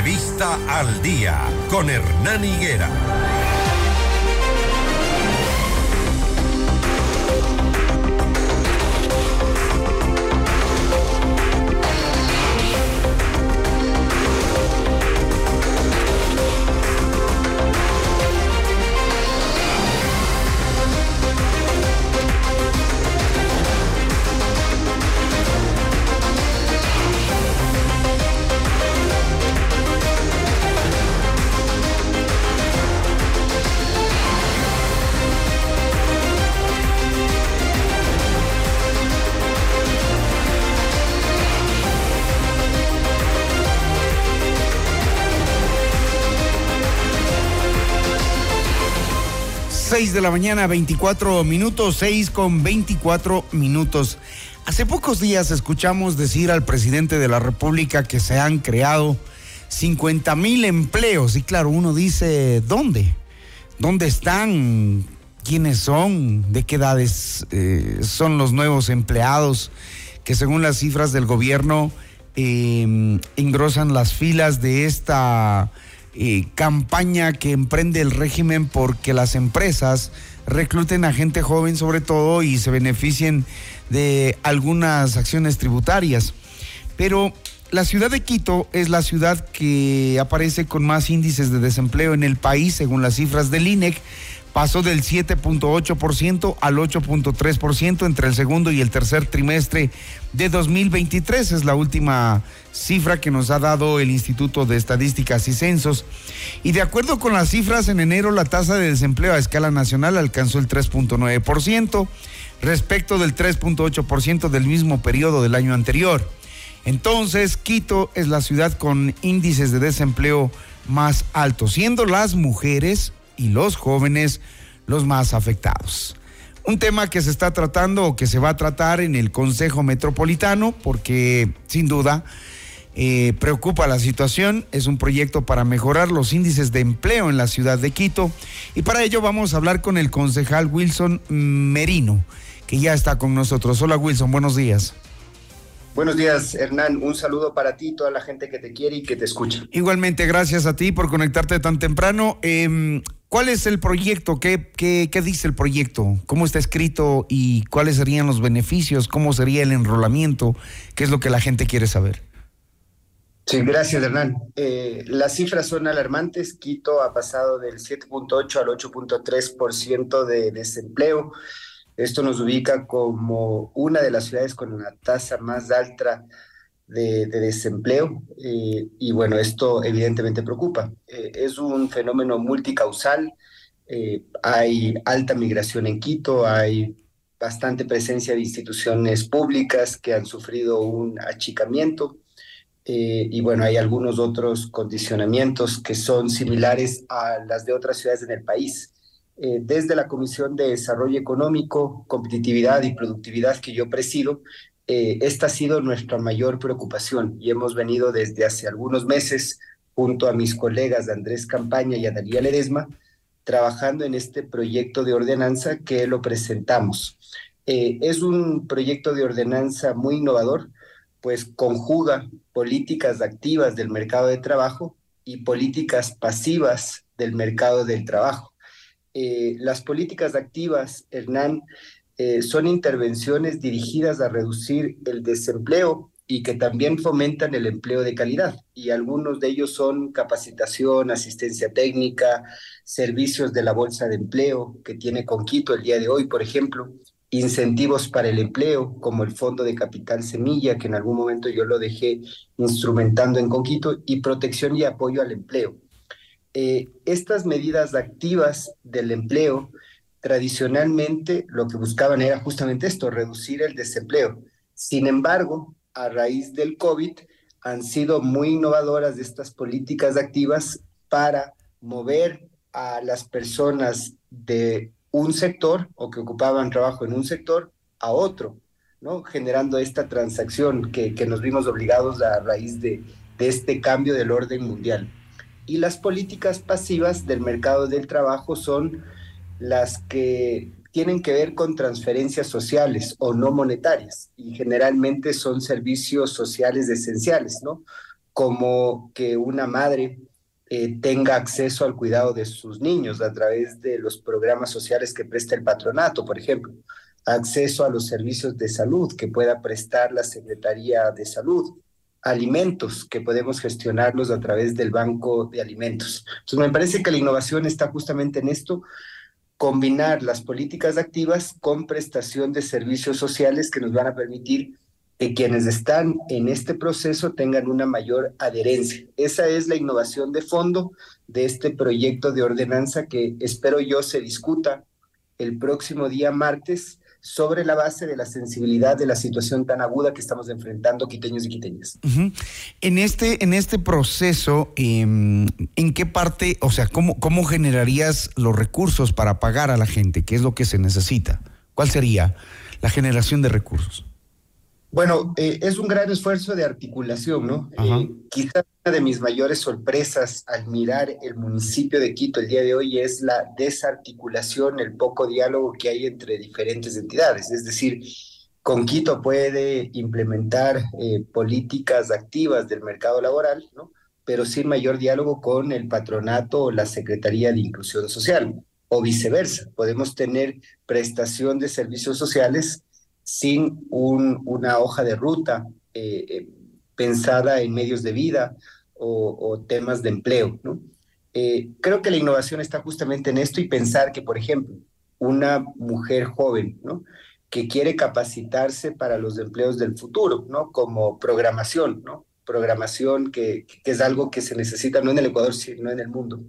Entrevista al día con Hernán Higuera. 6 de la mañana, 24 minutos, 6 con 24 minutos. Hace pocos días escuchamos decir al presidente de la República que se han creado 50 mil empleos. Y claro, uno dice, ¿dónde? ¿Dónde están? ¿Quiénes son? ¿De qué edades eh, son los nuevos empleados que según las cifras del gobierno eh, engrosan las filas de esta campaña que emprende el régimen porque las empresas recluten a gente joven sobre todo y se beneficien de algunas acciones tributarias. Pero la ciudad de Quito es la ciudad que aparece con más índices de desempleo en el país, según las cifras del INEC, pasó del 7.8% al 8.3% entre el segundo y el tercer trimestre de 2023. Es la última cifra que nos ha dado el Instituto de Estadísticas y Censos. Y de acuerdo con las cifras, en enero la tasa de desempleo a escala nacional alcanzó el 3.9% respecto del 3.8% del mismo periodo del año anterior. Entonces, Quito es la ciudad con índices de desempleo más altos, siendo las mujeres y los jóvenes los más afectados. Un tema que se está tratando o que se va a tratar en el Consejo Metropolitano porque sin duda eh, preocupa la situación. Es un proyecto para mejorar los índices de empleo en la ciudad de Quito y para ello vamos a hablar con el concejal Wilson Merino que ya está con nosotros. Hola Wilson, buenos días. Buenos días, Hernán. Un saludo para ti, toda la gente que te quiere y que te escucha. Igualmente, gracias a ti por conectarte tan temprano. Em, ¿Cuál es el proyecto? ¿Qué, ¿Qué, qué, dice el proyecto? ¿Cómo está escrito y cuáles serían los beneficios? ¿Cómo sería el enrolamiento? ¿Qué es lo que la gente quiere saber? Sí, gracias, Hernán. Eh, las cifras son alarmantes. Quito ha pasado del 7.8 al 8.3% de desempleo. Esto nos ubica como una de las ciudades con la tasa más alta de, desempleo eh, y bueno, esto evidentemente preocupa. Eh, es un fenómeno multicausal, eh, hay alta migración en Quito, hay bastante presencia de instituciones públicas que han sufrido un achicamiento y bueno, hay algunos otros condicionamientos que son similares a las de otras ciudades en el país. Eh, desde la Comisión de Desarrollo Económico, Competitividad y Productividad que yo presido, eh, esta ha sido nuestra mayor preocupación y hemos venido desde hace algunos meses junto a mis colegas Andrés Campaña y a Daría Ledesma trabajando en este proyecto de ordenanza que lo presentamos. Eh, es un proyecto de ordenanza muy innovador, pues conjuga políticas activas del mercado de trabajo y políticas pasivas del mercado del trabajo. Eh, las políticas activas, Hernán, eh, son intervenciones dirigidas a reducir el desempleo y que también fomentan el empleo de calidad. Y algunos de ellos son capacitación, asistencia técnica, servicios de la Bolsa de Empleo que tiene Conquito el día de hoy, por ejemplo, incentivos para el empleo, como el Fondo de Capital Semilla, que en algún momento yo lo dejé instrumentando en Conquito, y protección y apoyo al empleo. Eh, estas medidas activas del empleo tradicionalmente lo que buscaban era justamente esto, reducir el desempleo. Sin embargo, a raíz del COVID, han sido muy innovadoras estas políticas activas para mover a las personas de un sector o que ocupaban trabajo en un sector a otro. Generando esta transacción que, nos vimos obligados a raíz de este cambio del orden mundial. Y las políticas pasivas del mercado del trabajo son las que tienen que ver con transferencias sociales o no monetarias y generalmente son servicios sociales esenciales, ¿no? como que una madre eh, tenga acceso al cuidado de sus niños a través de los programas sociales que presta el patronato, por ejemplo, acceso a los servicios de salud que pueda prestar la Secretaría de Salud, alimentos que podemos gestionarlos a través del Banco de Alimentos. Entonces, me parece que la innovación está justamente en esto, combinar las políticas activas con prestación de servicios sociales que nos van a permitir que quienes están en este proceso tengan una mayor adherencia. Esa es la innovación de fondo de este proyecto de ordenanza que espero yo se discuta el próximo día martes sobre la base de la sensibilidad de la situación tan aguda que estamos enfrentando quiteños y quiteñas. En este, en este proceso, em, ¿en qué parte, o sea, cómo, cómo generarías los recursos para pagar a la gente? ¿Qué es lo que se necesita? ¿Cuál sería la generación de recursos? Bueno, eh, es un gran esfuerzo de articulación, ¿no? Eh, quizás una de mis mayores sorpresas al mirar el municipio de Quito el día de hoy es la desarticulación, el poco diálogo que hay entre diferentes entidades. Es decir, con Quito puede implementar eh, políticas activas del mercado laboral, ¿no? Pero sin mayor diálogo con el patronato o la Secretaría de Inclusión Social, o viceversa. Podemos tener prestación de servicios sociales sin un, una hoja de ruta eh, eh, pensada en medios de vida o, temas de empleo. ¿no? Eh, creo que la innovación está justamente en esto y pensar que, por ejemplo, una mujer joven ¿no? que quiere capacitarse para los empleos del futuro, ¿no? como programación, ¿no? programación que es algo que se necesita no en el Ecuador, sino en el mundo.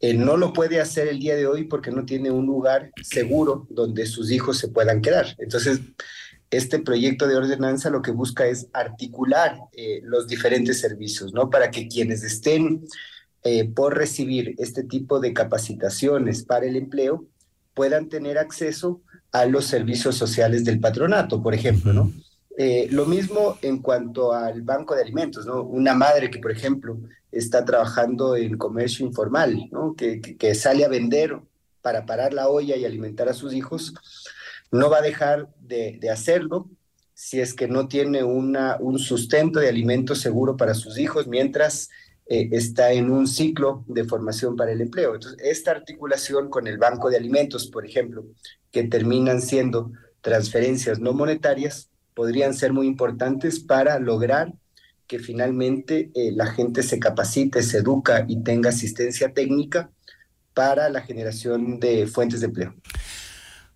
Eh, no lo puede hacer el día de hoy porque no tiene un lugar seguro donde sus hijos se puedan quedar. Entonces, este proyecto de ordenanza lo que busca es articular eh, los diferentes servicios, ¿no? Para que quienes estén eh, por recibir este tipo de capacitaciones para el empleo puedan tener acceso a los servicios sociales del patronato, por ejemplo, ¿no? Eh, lo mismo en cuanto al banco de alimentos, ¿no? Una madre que, por ejemplo, está trabajando en comercio informal, ¿no? Que, que, sale a vender para parar la olla y alimentar a sus hijos, no va a dejar de, de hacerlo si es que no tiene una, un sustento de alimentos seguro para sus hijos mientras eh, está en un ciclo de formación para el empleo. Entonces, esta articulación con el banco de alimentos, por ejemplo, que terminan siendo transferencias no monetarias, podrían ser muy importantes para lograr que finalmente eh, la gente se capacite, se educa y tenga asistencia técnica para la generación de fuentes de empleo.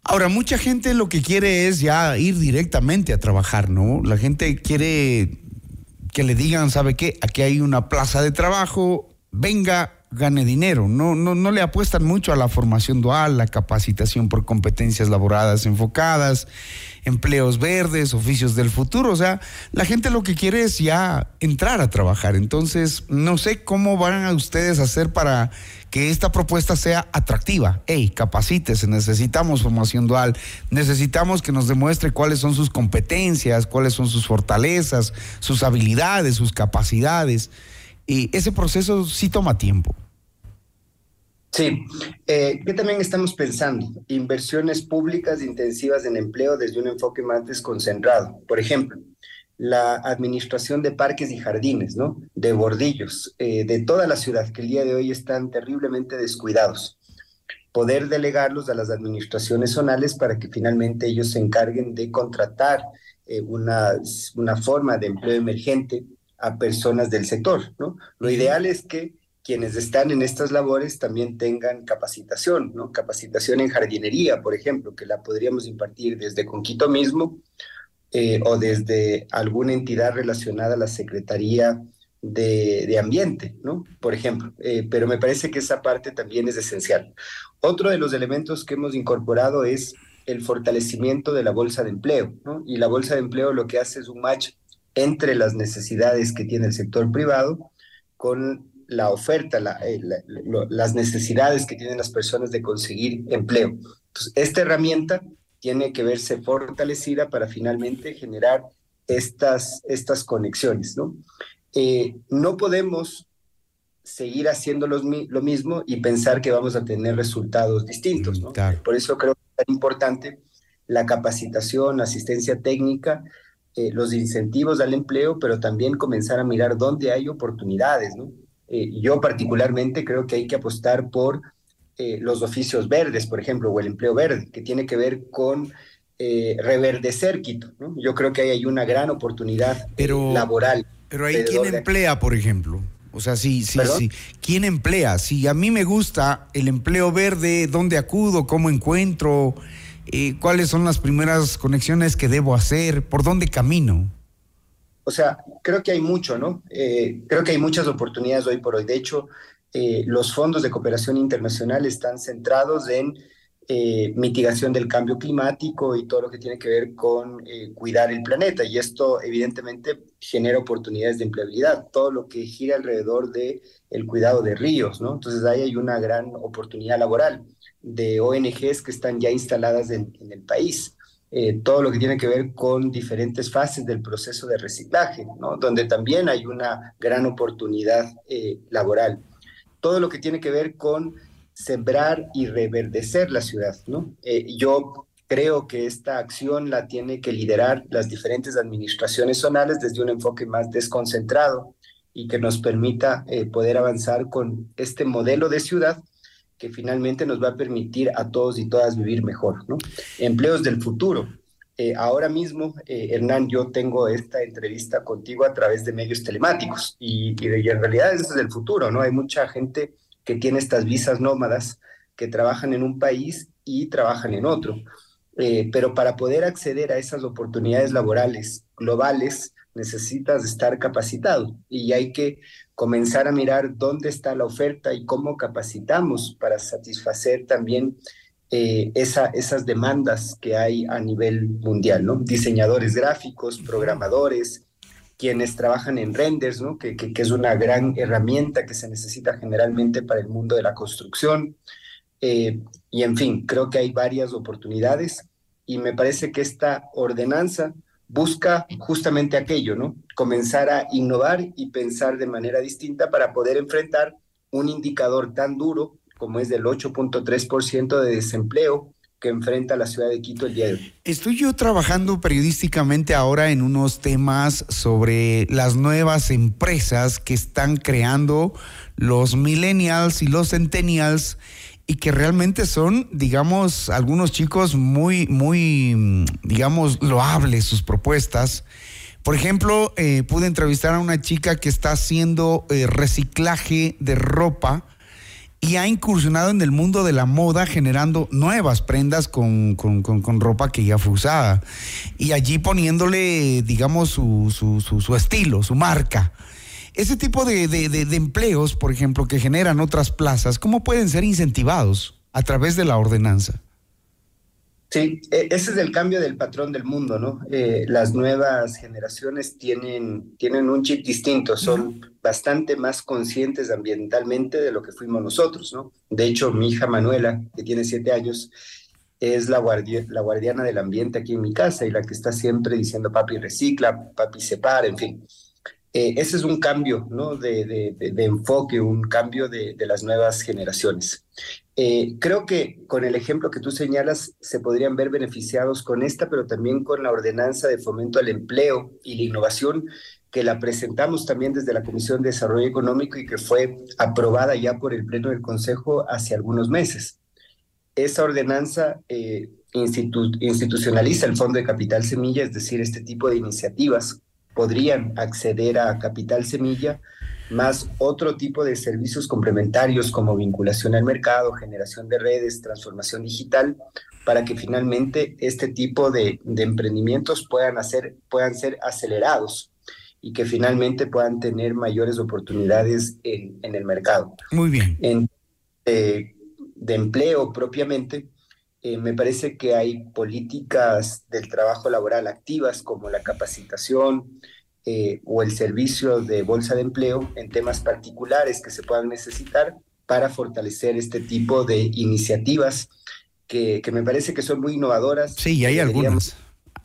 Ahora, mucha gente lo que quiere es ya ir directamente a trabajar, ¿no? La gente quiere que le digan, ¿sabe qué? Aquí hay una plaza de trabajo, venga, gane dinero. No, no, no le apuestan mucho a la formación dual, la capacitación por competencias laboradas enfocadas, empleos verdes, oficios del futuro. O sea, la gente lo que quiere es ya entrar a trabajar. Entonces, no sé cómo van a ustedes a hacer para que esta propuesta sea atractiva. Hey, capacítese, necesitamos formación dual, necesitamos que nos demuestre cuáles son sus competencias, cuáles son sus fortalezas, sus habilidades, sus capacidades. Y ese proceso sí toma tiempo. Sí, eh, también estamos pensando inversiones públicas intensivas en empleo desde un enfoque más desconcentrado. Por ejemplo, la administración de parques y jardines, ¿no? De bordillos, eh, de toda la ciudad, que el día de hoy están terriblemente descuidados. Poder delegarlos a las administraciones zonales para que finalmente ellos se encarguen de contratar eh, una, una forma de empleo emergente a personas del sector, ¿no? Lo ideal es que quienes están en estas labores también tengan capacitación, ¿no? Capacitación en jardinería, por ejemplo, que la podríamos impartir desde Conquito mismo eh, o desde alguna entidad relacionada a la Secretaría de, Ambiente, ¿no? Por ejemplo. Eh, pero me parece que esa parte también es esencial. Otro de los elementos que hemos incorporado es el fortalecimiento de la bolsa de empleo, ¿no? Y la bolsa de empleo lo que hace es un match entre las necesidades que tiene el sector privado con la oferta, eh, las necesidades que tienen las personas de conseguir empleo. Entonces, esta herramienta tiene que verse fortalecida para finalmente generar estas, estas conexiones, ¿no? Eh, no podemos seguir haciendo lo, mismo y pensar que vamos a tener resultados distintos, ¿no? Por eso creo que es tan importante la capacitación, asistencia técnica eh, los incentivos al empleo, pero también comenzar a mirar dónde hay oportunidades. ¿no? Eh, yo particularmente creo que hay que apostar por eh, los oficios verdes, por ejemplo, o el empleo verde, que tiene que ver con reverdecer Quito. ¿no? Yo creo que ahí hay una gran oportunidad laboral. Pero ahí quién emplea, por ejemplo. O sea, sí, sí, sí. ¿Quién emplea? Si a mí me gusta el empleo verde, ¿dónde acudo? ¿Cómo encuentro? Eh, cuáles son las primeras conexiones que debo hacer, por dónde camino. O sea, creo que hay mucho, ¿no? Eh, creo que hay muchas oportunidades hoy por hoy. De hecho, eh, los fondos de cooperación internacional están centrados en mitigación del cambio climático y todo lo que tiene que ver con cuidar el planeta. Y esto evidentemente genera oportunidades de empleabilidad, todo lo que gira alrededor de el cuidado de ríos, ¿no? Entonces ahí hay una gran oportunidad laboral de ONGs que están ya instaladas en, el país. Eh, todo lo que tiene que ver con diferentes fases del proceso de reciclaje, ¿no? donde también hay una gran oportunidad eh, laboral. Todo lo que tiene que ver con sembrar y reverdecer la ciudad. ¿no? Eh, yo creo que esta acción la tiene que liderar las diferentes administraciones zonales desde un enfoque más desconcentrado y que nos permita poder avanzar con este modelo de ciudad que finalmente nos va a permitir a todos y todas vivir mejor, ¿no? Empleos del futuro. Eh, ahora mismo, eh, Hernán, yo tengo esta entrevista contigo a través de medios telemáticos y, en realidad ese es el futuro, ¿no? Hay mucha gente que tiene estas visas nómadas que trabajan en un país y trabajan en otro. Eh, pero para poder acceder a esas oportunidades laborales globales, necesitas estar capacitado y hay que comenzar a mirar dónde está la oferta y cómo capacitamos para satisfacer también eh, esa, esas demandas que hay a nivel mundial, ¿no? Diseñadores gráficos, programadores, quienes trabajan en renders, ¿no? Que, que, es una gran herramienta que se necesita generalmente para el mundo de la construcción. Eh, y en fin, creo que hay varias oportunidades y me parece que esta ordenanza busca justamente aquello, ¿no? Comenzar a innovar y pensar de manera distinta para poder enfrentar un indicador tan duro como es del 8.3% de desempleo que enfrenta la ciudad de Quito el día de hoy. Estoy yo trabajando periodísticamente ahora en unos temas sobre las nuevas empresas que están creando los millennials y los centennials y que realmente son, digamos, algunos chicos muy, muy, digamos, loables sus propuestas. Por ejemplo, eh, pude entrevistar a una chica que está haciendo eh, reciclaje de ropa y ha incursionado en el mundo de la moda generando nuevas prendas con, ropa que ya fue usada y allí poniéndole, digamos, su, su, su estilo, su marca. Ese tipo de, empleos, por ejemplo, que generan otras plazas, ¿cómo pueden ser incentivados a través de la ordenanza? Sí, e, ese es el cambio del patrón del mundo, ¿no? Eh, las nuevas generaciones tienen, tienen un chip distinto, son bastante más conscientes ambientalmente de lo que fuimos nosotros, ¿no? De hecho, mi hija Manuela, que tiene siete años, es la, la guardiana del ambiente aquí en mi casa y la que está siempre diciendo papi recicla, papi separa, en fin. Eh, ese es un cambio ¿no? de, enfoque, un cambio de, las nuevas generaciones. Eh, creo que con el ejemplo que tú señalas se podrían ver beneficiados con esta, pero también con la ordenanza de fomento al empleo y la innovación que la presentamos también desde la Comisión de Desarrollo Económico y que fue aprobada ya por el Pleno del Consejo hace algunos meses. Esa ordenanza eh, institucionaliza el Fondo de Capital Semilla, es decir, este tipo de iniciativas podrían acceder a Capital Semilla, más otro tipo de servicios complementarios como vinculación al mercado, generación de redes, transformación digital, para que finalmente este tipo de, emprendimientos puedan, hacer, puedan ser acelerados y que finalmente puedan tener mayores oportunidades en, el mercado. Muy bien. En, eh, de empleo propiamente, eh, me parece que hay políticas del trabajo laboral activas como la capacitación eh, o el servicio de bolsa de empleo en temas particulares que se puedan necesitar para fortalecer este tipo de iniciativas que, que me parece que son muy innovadoras. Sí, hay algunas.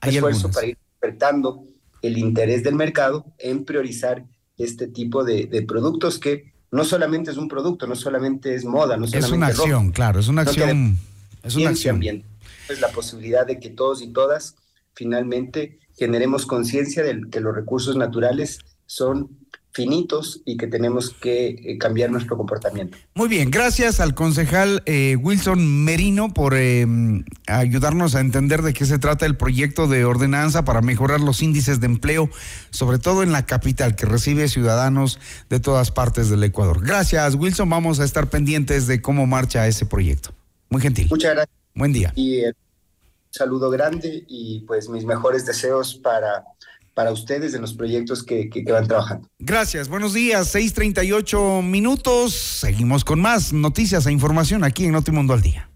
Hay esfuerzo para ir despertando el interés del mercado en priorizar este tipo de, de, productos que no solamente es un producto, no solamente es moda, no solamente es una acción, claro, es una acción. Es una acción. Es la posibilidad de que todos y todas finalmente generemos conciencia de que los recursos naturales son finitos y que tenemos que eh, cambiar nuestro comportamiento. Muy bien, gracias al concejal eh, Wilson Merino por eh, ayudarnos a entender de qué se trata el proyecto de ordenanza para mejorar los índices de empleo, sobre todo en la capital, que recibe ciudadanos de todas partes del Ecuador. Gracias, Wilson. Vamos a estar pendientes de cómo marcha ese proyecto. Muy gentil. Muchas gracias. Buen día. Y un saludo grande y pues mis mejores deseos para para ustedes en los proyectos que, que, van trabajando. Gracias, buenos días, 6.38 minutos. Seguimos con más noticias e información aquí en Notimundo al Día.